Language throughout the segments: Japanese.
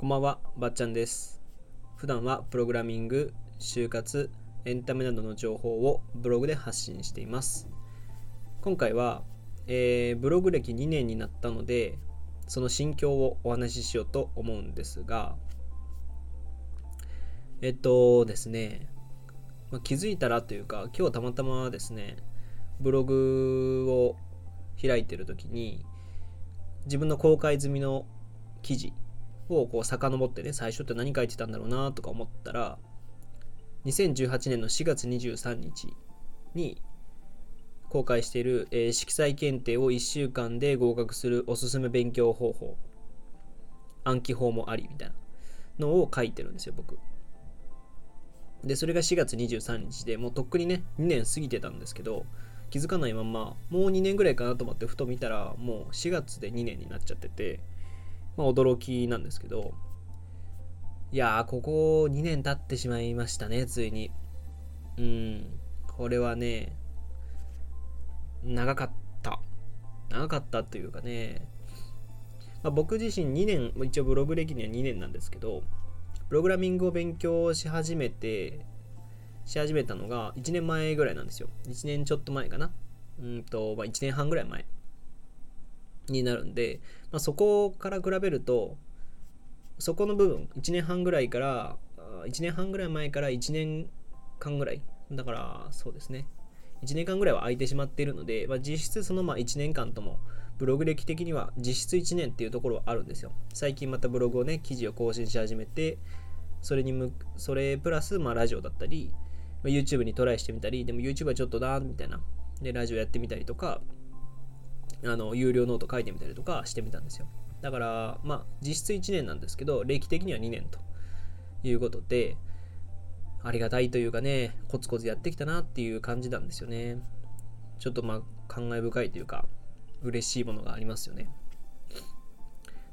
こんばんは、ばっちゃんです。普段はプログラミング、就活、エンタメなどの情報をブログで発信しています。今回は、えーブログ歴2年になったので、その心境をお話ししようと思うんですが、えっとですね、まあ気づいたらというか、今日たまたまですね、ブログを開いてる時に、自分の公開済みの記事をこう遡ってね最初って何書いてたんだろうなとか思ったら2018年の4月23日に公開している、えー色彩検定を1週間で合格するおすすめ勉強方法暗記法もありみたいなのを書いてるんですよ僕。でそれが4月23日でもうとっくにね2年過ぎてたんですけど気づかないままもう2年ぐらいかなと思ってふと見たらもう4月で2年になっちゃっててまあ、驚きなんですけど、いやー、ここ2年経ってしまいましたね、ついに。うん、これはね、長かった。長かったというかね、まあ、僕自身2年、一応ブログ歴には2年なんですけど、プログラミングを勉強し始めて、し始めたのが1年前ぐらいなんですよ。1年ちょっと前かな。うんと、まあ、1年半ぐらい前。になるんで、まあ、そこから比べるとそこの部分1年半ぐらいから1年半ぐらい前から1年間ぐらいだからそうですね。1年間ぐらいは空いてしまっているので、まあ、実質そのまあ1年間ともブログ歴的には実質1年っていうところはあるんですよ。最近またブログをね記事を更新し始めてそれにむそれプラスまあラジオだったり、YouTube にトライしてみたりでも YouTube はちょっとだみたいな。でラジオやってみたりとかあの有料ノート書いてみたりとかしてみたんですよ。だからまあ実質1年なんですけど歴的には2年ということでありがたいというかねコツコツやってきたなっていう感じなんですよね。ちょっとまあ感慨深いというか嬉しいものがありますよね。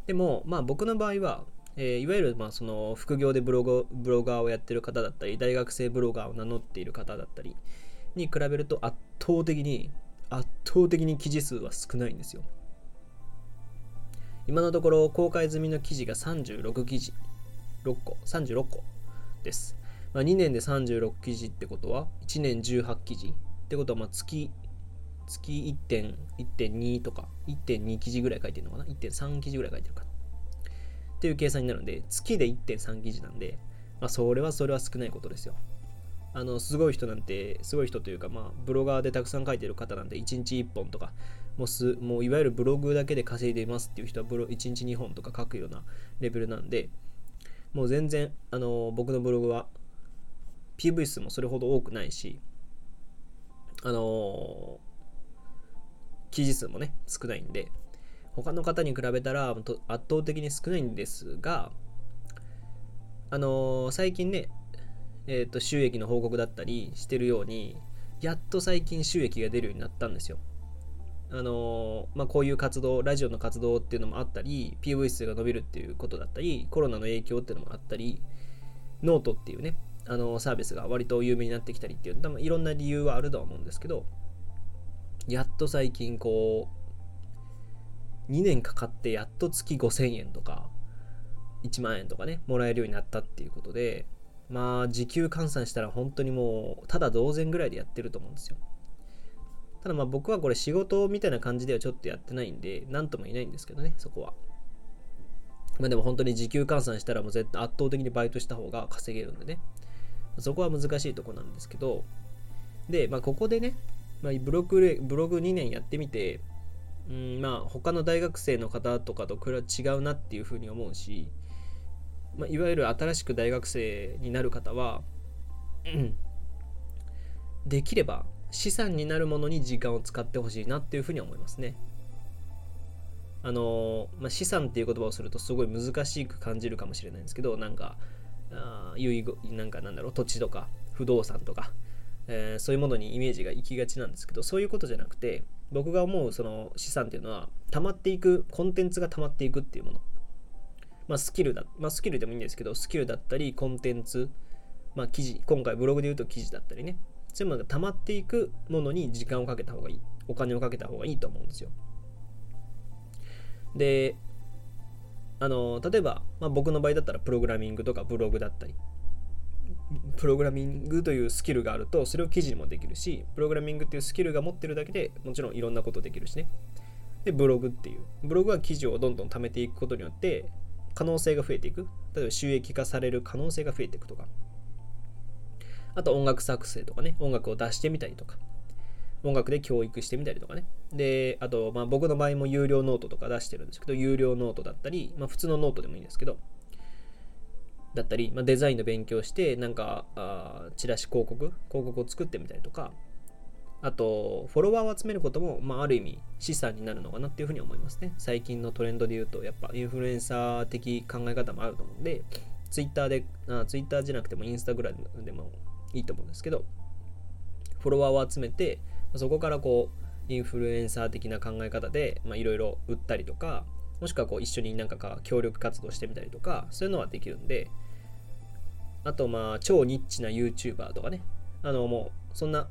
でもまあ僕の場合は、えーいわゆるまあその副業でブログブロガーをやってる方だったり大学生ブロガーを名乗っている方だったりに比べると圧倒的に圧倒的に記事数は少ないんですよ。今のところ公開済みの記事が36記事、6個、36個です。まあ、2年で36記事ってことは、1年18記事ってことは、ま月、月1.1.2とか、1.2記事ぐらい書いてるのかな ?1.3 記事ぐらい書いてるかなっていう計算になるんで、月で1.3記事なんで、まあ、それはそれは少ないことですよ。あのすごい人なんてすごい人というか、まあ、ブロガーでたくさん書いてる方なんて1日1本とかもうすもういわゆるブログだけで稼いでいますっていう人はブロ1日2本とか書くようなレベルなんでもう全然あの僕のブログは PV 数もそれほど多くないしあの記事数もね少ないんで他の方に比べたら圧倒的に少ないんですがあの最近ねえー、と収益の報告だったりしてるようにやっと最近収益が出るようになったんですよ。あのまあ、こういう活動ラジオの活動っていうのもあったり PV 数が伸びるっていうことだったりコロナの影響っていうのもあったりノートっていうねあのサービスが割と有名になってきたりっていう多分いろんな理由はあるとは思うんですけどやっと最近こう2年かかってやっと月5000円とか1万円とかねもらえるようになったっていうことでまあ時給換算したら本当にもうただ同然ぐらいでやってると思うんですよ。ただまあ僕はこれ仕事みたいな感じではちょっとやってないんで何とも言えないんですけどねそこは。まあでも本当に時給換算したらもう絶対圧倒的にバイトした方が稼げるんでね。そこは難しいとこなんですけど。でまあここでね、まあ、ブログブログ2年やってみてうんまあ他の大学生の方とかとこれは違うなっていうふうに思うしまあ、いわゆる新しく大学生になる方は、うん、できれば資産になるものに時間を使ってほしいなっていうふうに思いますね。あのまあ、資産っていう言葉をするとすごい難しく感じるかもしれないんですけどなんかあ遺なんかなんだろう土地とか不動産とか、えーそういうものにイメージが行きがちなんですけどそういうことじゃなくて僕が思うその資産っていうのは溜まっていくコンテンツが溜まっていくっていうものまあ、スキルだ、まあ、スキルでもいいんですけど、スキルだったり、コンテンツ、まあ、記事、今回ブログで言うと記事だったりね、そういうものが溜まっていくものに時間をかけた方がいい、お金をかけた方がいいと思うんですよ。で、あの例えば、まあ、僕の場合だったらプログラミングとかブログだったり。プログラミングというスキルがあるとそれを記事にもできるしプログラミングっていうスキルが持ってるだけでもちろんいろんなことできるしね。でブログっていう。ブログは記事をどんどん貯めていくことによって可能性が増えていく。例えば収益化される可能性が増えていくとか。あと音楽作成とかね。音楽を出してみたりとか。音楽で教育してみたりとかね。で、あと、まあ、僕の場合も有料ノートとか出してるんですけど、有料ノートだったり、まあ、普通のノートでもいいんですけど、だったり、まあ、デザインの勉強して、なんかあ、チラシ広告、広告を作ってみたりとか、あと、フォロワーを集めることも、まあ、ある意味資産になるのかなっていうふうに思いますね。最近のトレンドで言うと、やっぱインフルエンサー的考え方もあると思うんで、ツイッターで、あツイッターじゃなくてもインスタグラムでもいいと思うんですけど、フォロワーを集めて、そこからこう、インフルエンサー的な考え方でまあいろいろ売ったりとか、もしくはこう一緒になんかか協力活動してみたりとか、そういうのはできるんで、あとまあ超ニッチな YouTuber とかね、あのもうそんな、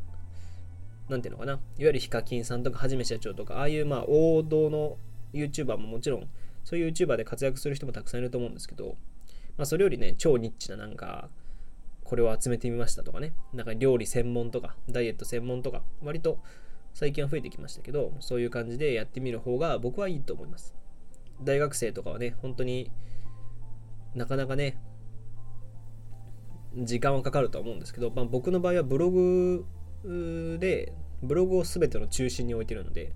なんていうのかな、いわゆるヒカキンさんとかはじめ社長とか、ああいうまあ王道の YouTuber ももちろん、そういう YouTuber で活躍する人もたくさんいると思うんですけど、まあそれよりね、超ニッチななんか、これを集めてみましたとかね、なんか料理専門とか、ダイエット専門とか、割と最近は増えてきましたけど、そういう感じでやってみる方が僕はいいと思います。大学生とかはね、本当になかなかね、時間はかかるとは思うんですけど、まあ、僕の場合はブログで、ブログを全ての中心に置いてるので、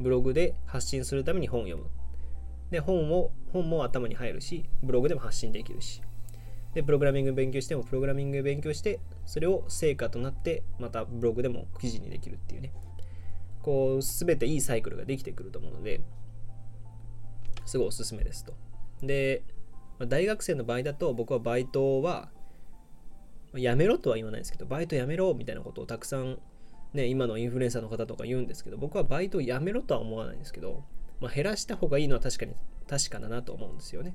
ブログで発信するために本を読む。で、本を、本も頭に入るし、ブログでも発信できるし。で、プログラミング勉強しても、プログラミング勉強して、それを成果となって、またブログでも記事にできるっていうね。こう、すべていいサイクルができてくると思うので、すごいおすすめですと。で、大学生の場合だと、僕はバイトは、やめろとは言わないですけど、バイトやめろみたいなことをたくさん、ね、今のインフルエンサーの方とか言うんですけど、僕はバイトをやめろとは思わないんですけど、まあ、減らした方がいいのは確かに確かだなと思うんですよね。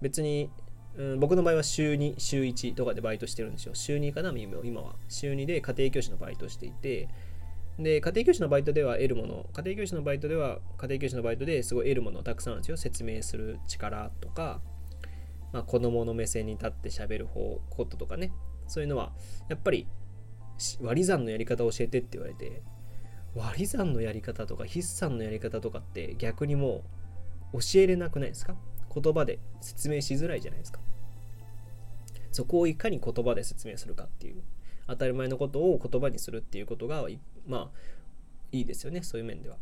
別にうん、僕の場合は週2、週1とかでバイトしてるんですよ。週2かな、今は。週2で家庭教師のバイトしていて、で、家庭教師のバイトでは得るもの、家庭教師のバイトでは、家庭教師のバイトですごい得るものたくさんあるんですよ。説明する力とか、まあ、子供の目線に立って喋る方、こととかね。そういうのは、やっぱり割り算のやり方を教えてって言われて、割り算のやり方とか筆算のやり方とかって逆にもう教えれなくないですか？言葉で説明しづらいじゃないですか。そこをいかに言葉で説明するかっていう、当たり前のことを言葉にするっていうことが、まあ、いいですよね、そういう面では。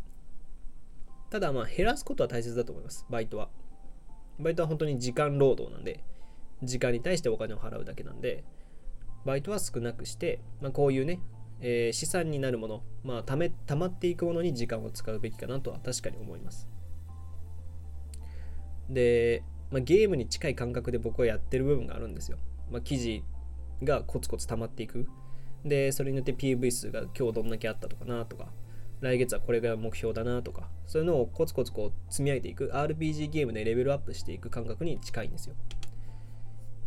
ただ、まあ、減らすことは大切だと思います、バイトは。バイトは本当に時間労働なんで、時間に対してお金を払うだけなんで、バイトは少なくして、まあ、こういうね、えー、資産になるもの、まあ、ため、溜まっていくものに時間を使うべきかなとは確かに思います。で、まあ、ゲームに近い感覚で僕はやってる部分があるんですよ。まあ、記事がコツコツ溜まっていく。で、それによって PV 数が今日どんだけあったとかなとか、来月はこれが目標だなとか、そういうのをコツコツこう積み上げていく、RPG ゲームでレベルアップしていく感覚に近いんですよ。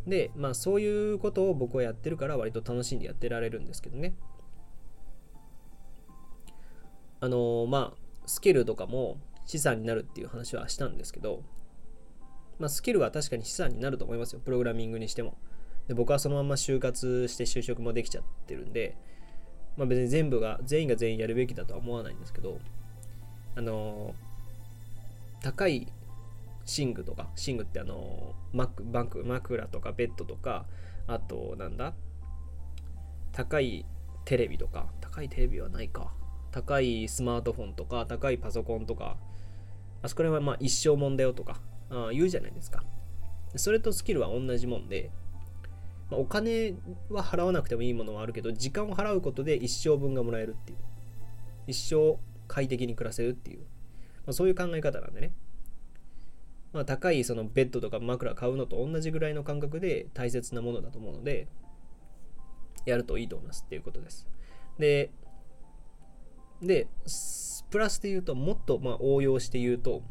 で、まあそういうことを僕はやってるから割と楽しんでやってられるんですけどね。あのー、まあスキルとかも資産になるっていう話はしたんですけど、まあ、スキルは確かに資産になると思いますよ。プログラミングにしても。で僕はそのまま就活して就職もできちゃってるんで、まあ、別に全部が、全員が全員やるべきだとは思わないんですけど、あのー、高い寝具とか、寝具ってあのー、マック、バンク、枕とかベッドとか、あと、なんだ高いテレビとか、高いテレビはないか。高いスマートフォンとか、高いパソコンとか、あそこら辺はまあ一生もんだよとか、あ言うじゃないですか。それとスキルは同じもんで、まあ、お金は払わなくてもいいものはあるけど、時間を払うことで一生分がもらえるっていう。一生快適に暮らせるっていう。まあ、そういう考え方なんでね。まあ、高いそのベッドとか枕買うのと同じぐらいの感覚で大切なものだと思うので、やるといいと思いますっていうことです。で、で、プラスで言うと、もっとま応用して言うと、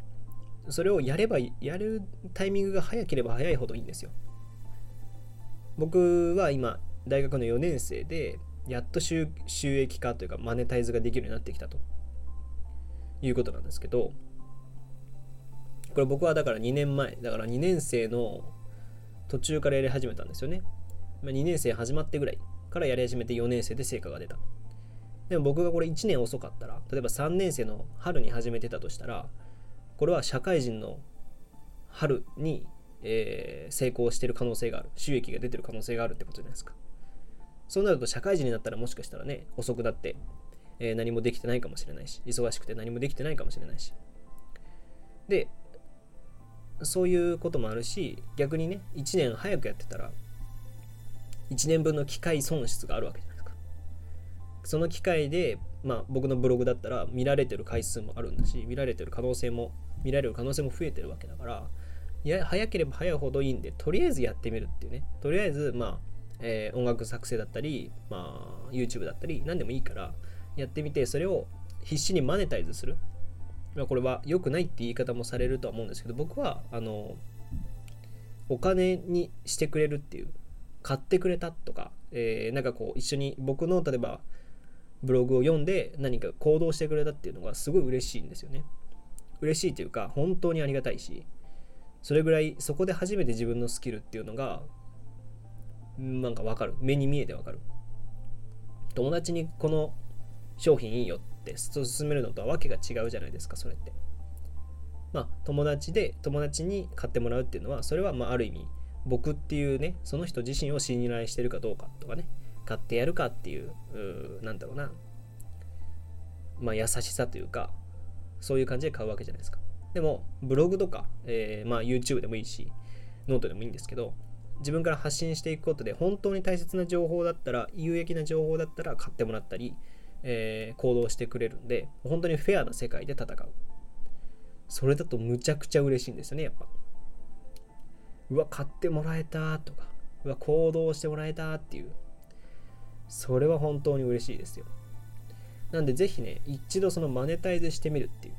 それをやればやるタイミングが早ければ早いほどいいんですよ僕は今大学の4年生でやっと収益化というかマネタイズができるようになってきたと。いうことなんですけど。これ僕はだから2年前。だから2年生の途中からやり始めたんですよね、ま、2年生始まってぐらいからやり始めて4年生で成果が出た。でも僕がこれ1年遅かったら例えば3年生の春に始めてたとしたらこれは社会人の春に、えー、成功してる可能性がある。収益が出てる可能性があるってことじゃないですか。そうなると社会人になったらもしかしたらね遅くなって、えー、何もできてないかもしれないし忙しくて何もできてないかもしれないし。でそういうこともあるし逆にね1年早くやってたら1年分の機械損失があるわけじゃないですか。その機械で、まあ、僕のブログだったら見られてる回数もあるんだし見られてる可能性も見られる可能性も増えてるわけだからや早ければ早いほどいいんでとりあえずやってみるっていうね。とりあえずまあ、えー、音楽作成だったり、まあ、YouTube だったり何でもいいからやってみてそれを必死にマネタイズする。まあ、これは良くないって言い方もされるとは思うんですけど僕はあのお金にしてくれるっていう買ってくれたとか、えー、なんかこう一緒に僕の例えばブログを読んで何か行動してくれたっていうのがすごい嬉しいんですよね。嬉しいというか本当にありがたいしそれぐらいそこで初めて自分のスキルっていうのがなんかわかる。目に見えてわかる。友達にこの商品いいよって進めるのとはわけが違うじゃないですかそれって。まあ友達で友達に買ってもらうっていうのはそれはまあある意味僕っていうねその人自身を信頼してるかどうかとかね買ってやるかっていううなんだろうな。まあ優しさというかそういう感じで買うわけじゃないですか。でもブログとか、えー、まあ YouTube でもいいしノートでもいいんですけど自分から発信していくことで本当に大切な情報だったら有益な情報だったら買ってもらったりえー、行動してくれるんで本当にフェアな世界で戦う。それだとむちゃくちゃ嬉しいんですよねやっぱ。うわ買ってもらえたとかうわ行動してもらえたっていう。それは本当に嬉しいですよ。なんでぜひね一度そのマネタイズしてみるっていう。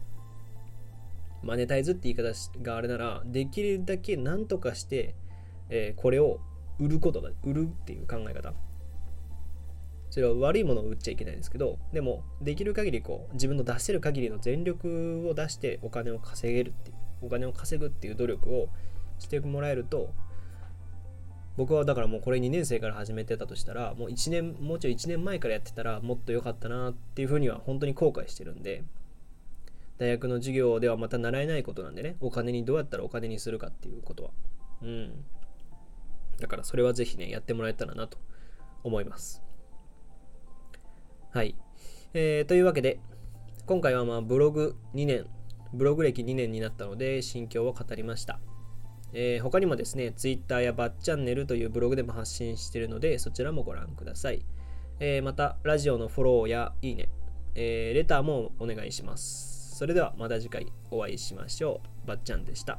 マネタイズって言い方があれならできるだけ何とかして、えー、これを売ることが売るっていう考え方。それは悪いものを売っちゃいけないんですけどでもできる限りこう自分の出せる限りの全力を出してお金を稼げるっていうお金を稼ぐっていう努力をしてもらえると僕はだからもうこれ2年生から始めてたとしたらもう1年もうちょい1年前からやってたらもっと良かったなっていうふうには本当に後悔してるんで大学の授業ではまた習えないことなんでねお金にどうやったらお金にするかっていうことはうんだからそれはぜひねやってもらえたらなと思いますはい。えー、というわけで、今回はまあブログ2年、ブログ歴2年になったので、心境を語りました。えー、他にもですね、Twitter やバッチャンネルというブログでも発信しているので、そちらもご覧ください。えー、また、ラジオのフォローやいいね、えー、レターもお願いします。それではまた次回お会いしましょう。ばっちゃんでした。